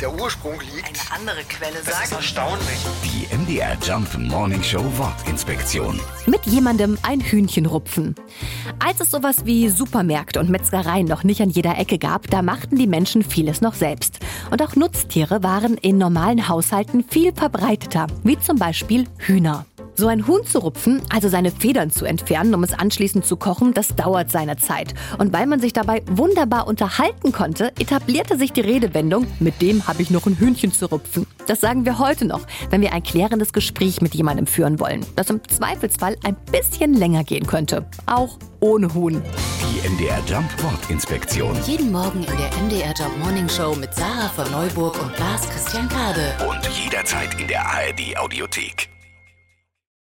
der Ursprung liegt. Eine andere Quelle Das ist sagt. erstaunlich. Die MDR Jump Morning Show Wortinspektion. Mit jemandem ein Hühnchen rupfen. Als es sowas wie Supermärkte und Metzgereien noch nicht an jeder Ecke gab, da machten die Menschen vieles noch selbst. Und auch Nutztiere waren in normalen Haushalten viel verbreiteter, wie zum Beispiel Hühner. So ein Huhn zu rupfen, also seine Federn zu entfernen, um es anschließend zu kochen, das dauert seine Zeit. Und weil man sich dabei wunderbar unterhalten konnte, etablierte sich die Redewendung, mit dem habe ich noch ein Hühnchen zu rupfen. Das sagen wir heute noch, wenn wir ein klärendes Gespräch mit jemandem führen wollen, das im Zweifelsfall ein bisschen länger gehen könnte. Auch ohne Huhn. Die MDR Jump Wortinspektion. Jeden Morgen in der MDR Job Morning Show mit Sarah von Neuburg und Lars Christian Kade. Und jederzeit in der ARD Audiothek.